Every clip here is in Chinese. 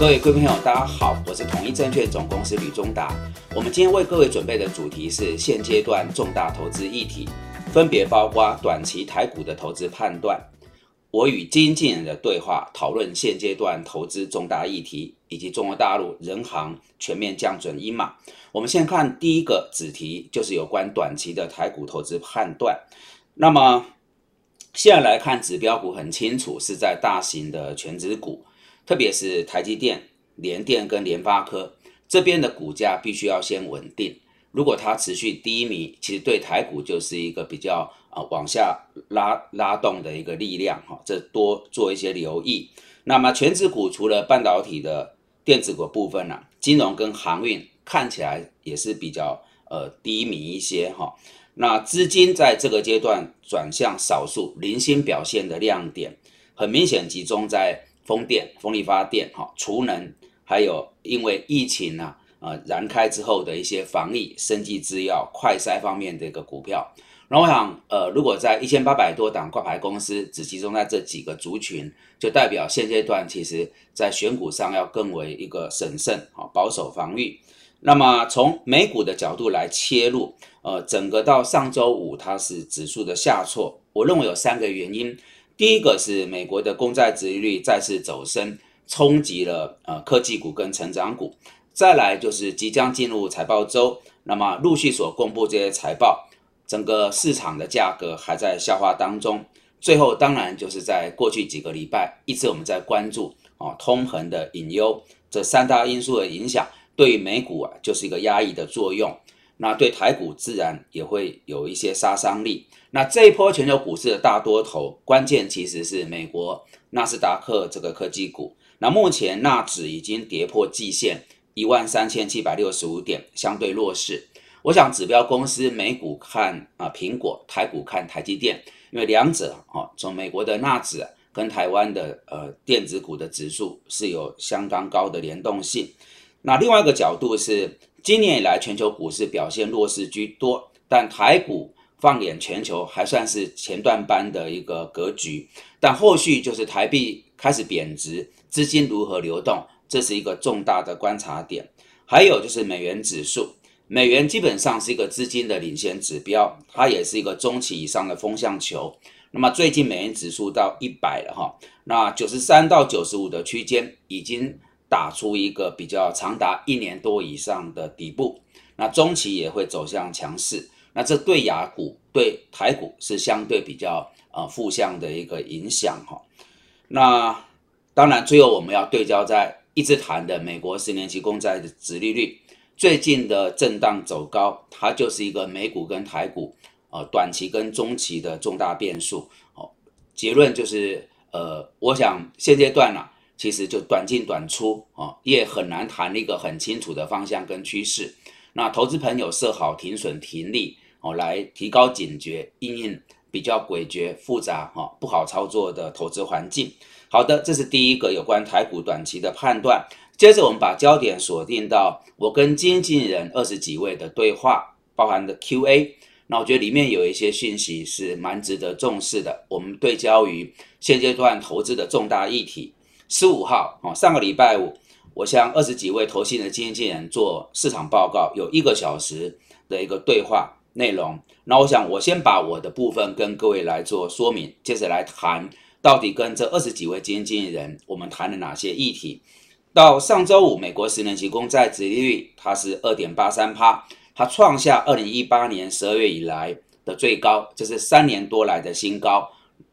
各位贵朋友，大家好，我是统一证券总公司吕中达。我们今天为各位准备的主题是现阶段重大投资议题，分别包括短期台股的投资判断，我与经纪人的对话，讨论现阶段投资重大议题，以及中国大陆人行全面降准一码。我们先看第一个子题，就是有关短期的台股投资判断。那么现在来看指标股，很清楚是在大型的全指股。特别是台积电、联电跟联发科这边的股价必须要先稳定。如果它持续低迷，其实对台股就是一个比较啊往下拉拉动的一个力量哈，这多做一些留意。那么全指股除了半导体的电子股部分呢，金融跟航运看起来也是比较呃低迷一些哈。那资金在这个阶段转向少数零星表现的亮点，很明显集中在。风电、风力发电、哈储能，还有因为疫情呢，呃燃开之后的一些防疫、生技制药、快筛方面的一个股票。那我想，呃，如果在一千八百多档挂牌公司只集中在这几个族群，就代表现阶段其实在选股上要更为一个审慎、哈保守防御。那么从美股的角度来切入，呃，整个到上周五它是指数的下挫，我认为有三个原因。第一个是美国的公债殖利率再次走升，冲击了呃科技股跟成长股。再来就是即将进入财报周，那么陆续所公布这些财报，整个市场的价格还在消化当中。最后当然就是在过去几个礼拜，一直我们在关注啊通膨的隐忧，这三大因素的影响，对于美股啊就是一个压抑的作用。那对台股自然也会有一些杀伤力。那这一波全球股市的大多头，关键其实是美国纳斯达克这个科技股。那目前纳指已经跌破季线一万三千七百六十五点，相对弱势。我想指标公司美股看啊苹果，台股看台积电，因为两者哦从美国的纳指跟台湾的呃电子股的指数是有相当高的联动性。那另外一个角度是。今年以来，全球股市表现弱势居多，但台股放眼全球还算是前段班的一个格局。但后续就是台币开始贬值，资金如何流动，这是一个重大的观察点。还有就是美元指数，美元基本上是一个资金的领先指标，它也是一个中期以上的风向球。那么最近美元指数到一百了哈，那九十三到九十五的区间已经。打出一个比较长达一年多以上的底部，那中期也会走向强势，那这对雅股对台股是相对比较呃负向的一个影响哈。那当然最后我们要对焦在一直谈的美国十年期公债的殖利率，最近的震荡走高，它就是一个美股跟台股呃短期跟中期的重大变数。哦，结论就是呃，我想现阶段呢。其实就短进短出啊，也很难谈一个很清楚的方向跟趋势。那投资朋友设好停损停利哦，来提高警觉，应应比较诡谲复杂哈不好操作的投资环境。好的，这是第一个有关台股短期的判断。接着我们把焦点锁定到我跟经纪人二十几位的对话，包含的 Q&A。那我觉得里面有一些讯息是蛮值得重视的。我们对焦于现阶段投资的重大议题。十五号哦，上个礼拜五，我向二十几位投信的经理人做市场报告，有一个小时的一个对话内容。那我想，我先把我的部分跟各位来做说明，接着来谈到底跟这二十几位经理人我们谈了哪些议题。到上周五，美国十年期公债殖利率它是二点八三趴，它创下二零一八年十二月以来的最高，这是三年多来的新高。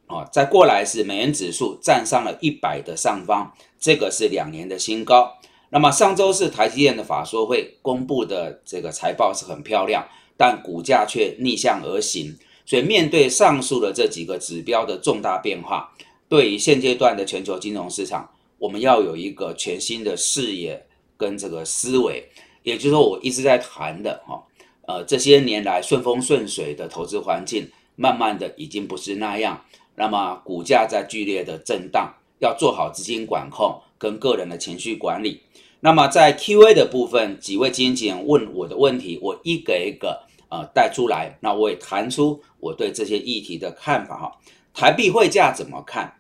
啊，再过来是美元指数站上了一百的上方，这个是两年的新高。那么上周是台积电的法说会公布的这个财报是很漂亮，但股价却逆向而行。所以面对上述的这几个指标的重大变化，对于现阶段的全球金融市场，我们要有一个全新的视野跟这个思维。也就是说，我一直在谈的哈，呃，这些年来顺风顺水的投资环境，慢慢的已经不是那样。那么股价在剧烈的震荡，要做好资金管控跟个人的情绪管理。那么在 Q&A 的部分，几位经纪人问我的问题，我一个一个呃带出来。那我也谈出我对这些议题的看法哈。台币汇价怎么看？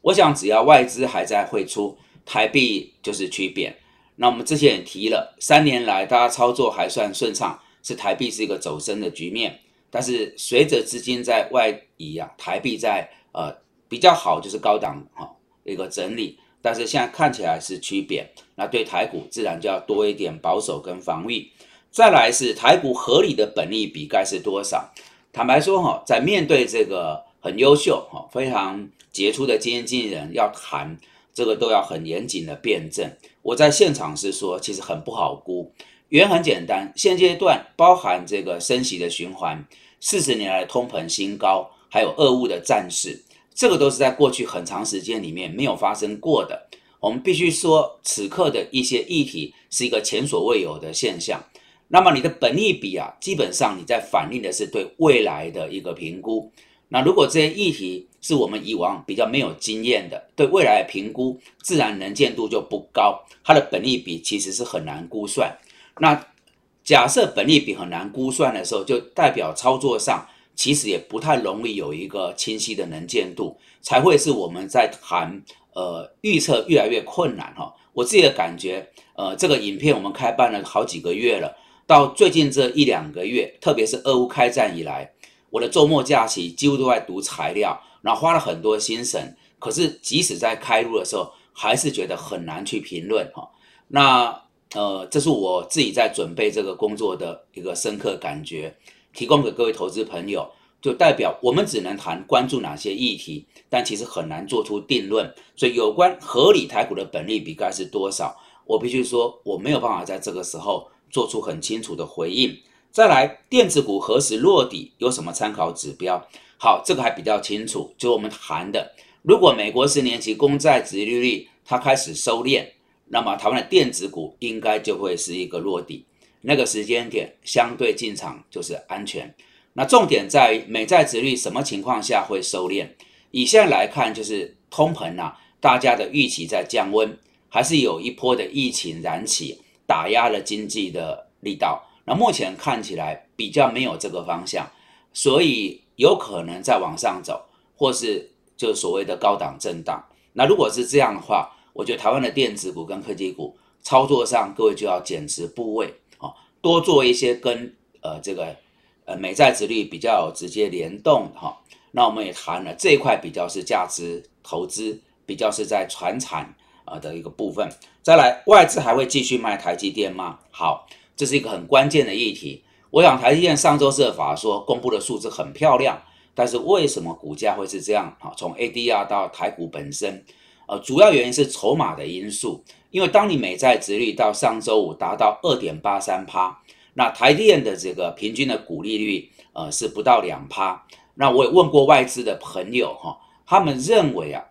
我想只要外资还在汇出，台币就是趋贬。那我们之前也提了，三年来大家操作还算顺畅，是台币是一个走升的局面。但是随着资金在外移啊，台币在呃比较好，就是高档哈一个整理。但是现在看起来是趋贬，那对台股自然就要多一点保守跟防御。再来是台股合理的本利比该是多少？坦白说哈，在面对这个很优秀哈、非常杰出的基金经理人要谈这个都要很严谨的辩证。我在现场是说，其实很不好估。原因很简单，现阶段包含这个升息的循环，四十年来通膨新高，还有俄乌的战事。这个都是在过去很长时间里面没有发生过的。我们必须说，此刻的一些议题是一个前所未有的现象。那么你的本利比啊，基本上你在反映的是对未来的一个评估。那如果这些议题是我们以往比较没有经验的，对未来的评估自然能见度就不高，它的本利比其实是很难估算。那假设本利比很难估算的时候，就代表操作上。其实也不太容易有一个清晰的能见度，才会是我们在谈呃预测越来越困难哈。我自己的感觉，呃，这个影片我们开办了好几个月了，到最近这一两个月，特别是俄乌开战以来，我的周末假期几乎都在读材料，然后花了很多心神。可是即使在开录的时候，还是觉得很难去评论哈。那呃，这是我自己在准备这个工作的一个深刻感觉。提供给各位投资朋友，就代表我们只能谈关注哪些议题，但其实很难做出定论。所以有关合理台股的本利比该是多少，我必须说我没有办法在这个时候做出很清楚的回应。再来，电子股何时落底，有什么参考指标？好，这个还比较清楚，就我们谈的，如果美国十年期公债殖利率它开始收敛，那么台湾的电子股应该就会是一个落底。那个时间点相对进场就是安全。那重点在美债值率什么情况下会收敛？以现在来看，就是通膨啊，大家的预期在降温，还是有一波的疫情燃起，打压了经济的力道。那目前看起来比较没有这个方向，所以有可能再往上走，或是就所谓的高档震荡。那如果是这样的话，我觉得台湾的电子股跟科技股操作上，各位就要减持部位啊。多做一些跟呃这个呃美债值率比较直接联动哈，那我们也谈了这一块比较是价值投资，比较是在传产啊的一个部分。再来，外资还会继续卖台积电吗？好，这是一个很关键的议题。我想台积电上周设法说公布的数字很漂亮，但是为什么股价会是这样啊？从 ADR 到台股本身，呃，主要原因是筹码的因素。因为当你美债值率到上周五达到二点八三趴，那台电的这个平均的股利率，呃，是不到两趴。那我也问过外资的朋友哈，他们认为啊，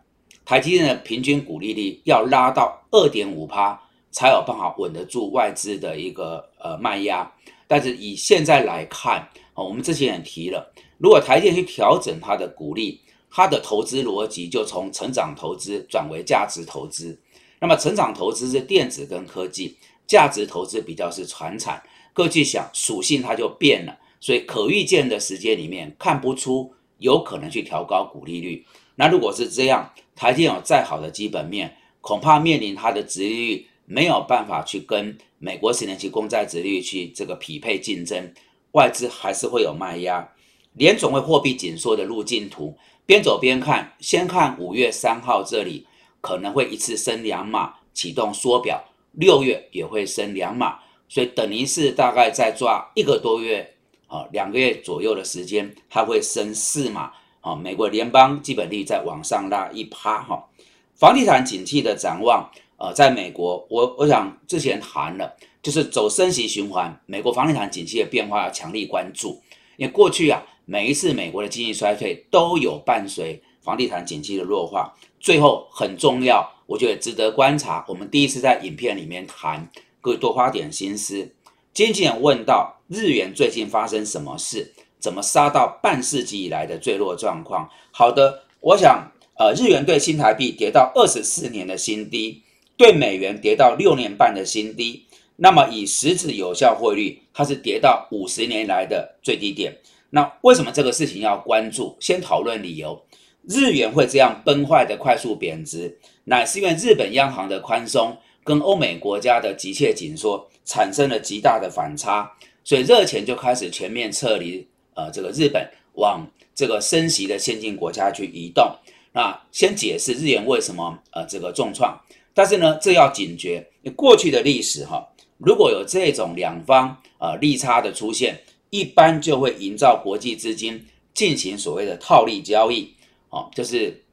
台积电的平均股利率要拉到二点五趴，才有办法稳得住外资的一个呃卖压。但是以现在来看，哦，我们之前也提了，如果台电去调整它的股利，它的投资逻辑就从成长投资转为价值投资。那么成长投资是电子跟科技，价值投资比较是传产。各去想属性它就变了，所以可预见的时间里面看不出有可能去调高股利率。那如果是这样，台电有再好的基本面，恐怕面临它的殖利率没有办法去跟美国十年期公债殖利率去这个匹配竞争，外资还是会有卖压。联总会货币紧缩的路径图，边走边看，先看五月三号这里。可能会一次升两码，启动缩表，六月也会升两码，所以等于是大概再抓一个多月啊，两个月左右的时间，它会升四码啊。美国联邦基本利再往上拉一趴哈，房地产景气的展望，呃，在美国，我我想之前谈了，就是走升息循环，美国房地产景气的变化要强力关注，因为过去啊，每一次美国的经济衰退都有伴随房地产景气的弱化。最后很重要，我觉得值得观察。我们第一次在影片里面谈，各位多花点心思。经纪人问到日元最近发生什么事，怎么杀到半世纪以来的最弱状况？好的，我想，呃，日元对新台币跌到二十四年的新低，对美元跌到六年半的新低。那么以实质有效汇率，它是跌到五十年来的最低点。那为什么这个事情要关注？先讨论理由。日元会这样崩坏的快速贬值，乃是因为日本央行的宽松跟欧美国家的急切紧缩产生了极大的反差，所以热钱就开始全面撤离，呃，这个日本往这个升息的先进国家去移动。那先解释日元为什么呃这个重创，但是呢，这要警觉，过去的历史哈，如果有这种两方呃利差的出现，一般就会营造国际资金进行所谓的套利交易。哦，就是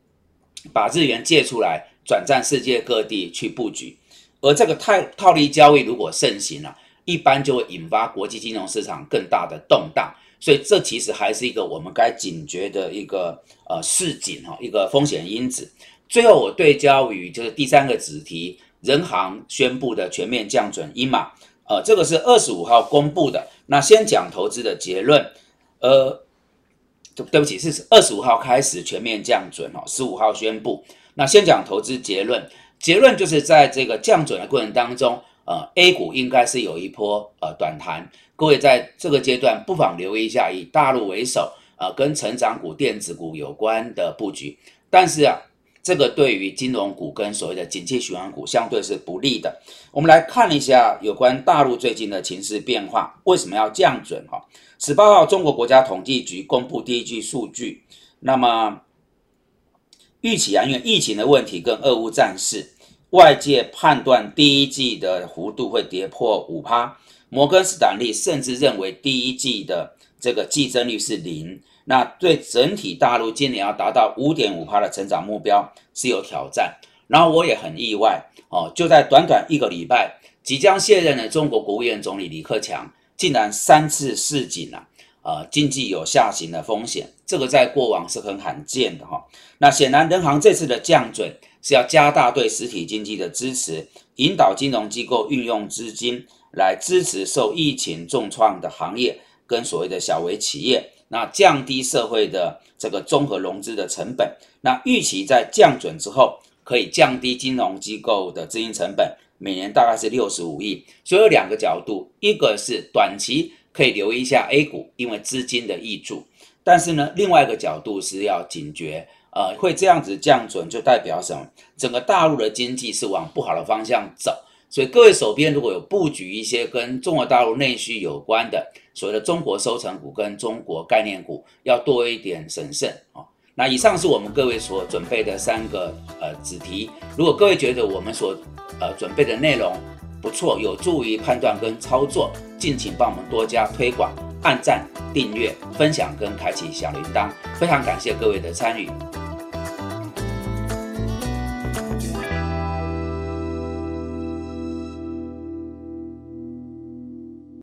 把日元借出来，转战世界各地去布局，而这个套套利交易如果盛行了，一般就会引发国际金融市场更大的动荡，所以这其实还是一个我们该警觉的一个呃市井哈，一个风险因子。最后我对焦于就是第三个子题，人行宣布的全面降准一码，呃，这个是二十五号公布的。那先讲投资的结论，呃。对对不起，是二十五号开始全面降准哦，十五号宣布。那先讲投资结论，结论就是在这个降准的过程当中，呃，A 股应该是有一波呃短弹。各位在这个阶段不妨留意一下，以大陆为首，呃，跟成长股、电子股有关的布局。但是啊，这个对于金融股跟所谓的景气循环股相对是不利的。我们来看一下有关大陆最近的情势变化，为什么要降准哈？十八号，中国国家统计局公布第一季数据。那么预期啊，因为疫情的问题跟俄乌战事，外界判断第一季的幅度会跌破五趴。摩根士丹利甚至认为第一季的这个季增率是零。那对整体大陆今年要达到五点五趴的成长目标是有挑战。然后我也很意外哦，就在短短一个礼拜，即将卸任的中国国务院总理李克强。竟然三次示警了，呃，经济有下行的风险，这个在过往是很罕见的哈。那显然，人行这次的降准是要加大对实体经济的支持，引导金融机构运用资金来支持受疫情重创的行业跟所谓的小微企业，那降低社会的这个综合融资的成本。那预期在降准之后，可以降低金融机构的资金成本。每年大概是六十五亿，所以有两个角度，一个是短期可以留意一下 A 股，因为资金的溢注，但是呢，另外一个角度是要警觉，呃，会这样子降准就代表什么？整个大陆的经济是往不好的方向走，所以各位手边如果有布局一些跟中国大陆内需有关的所谓的中国收成股跟中国概念股，要多一点审慎啊。那以上是我们各位所准备的三个呃子题，如果各位觉得我们所呃，准备的内容不错，有助于判断跟操作，敬请帮我们多加推广、按赞、订阅、分享跟开启小铃铛，非常感谢各位的参与。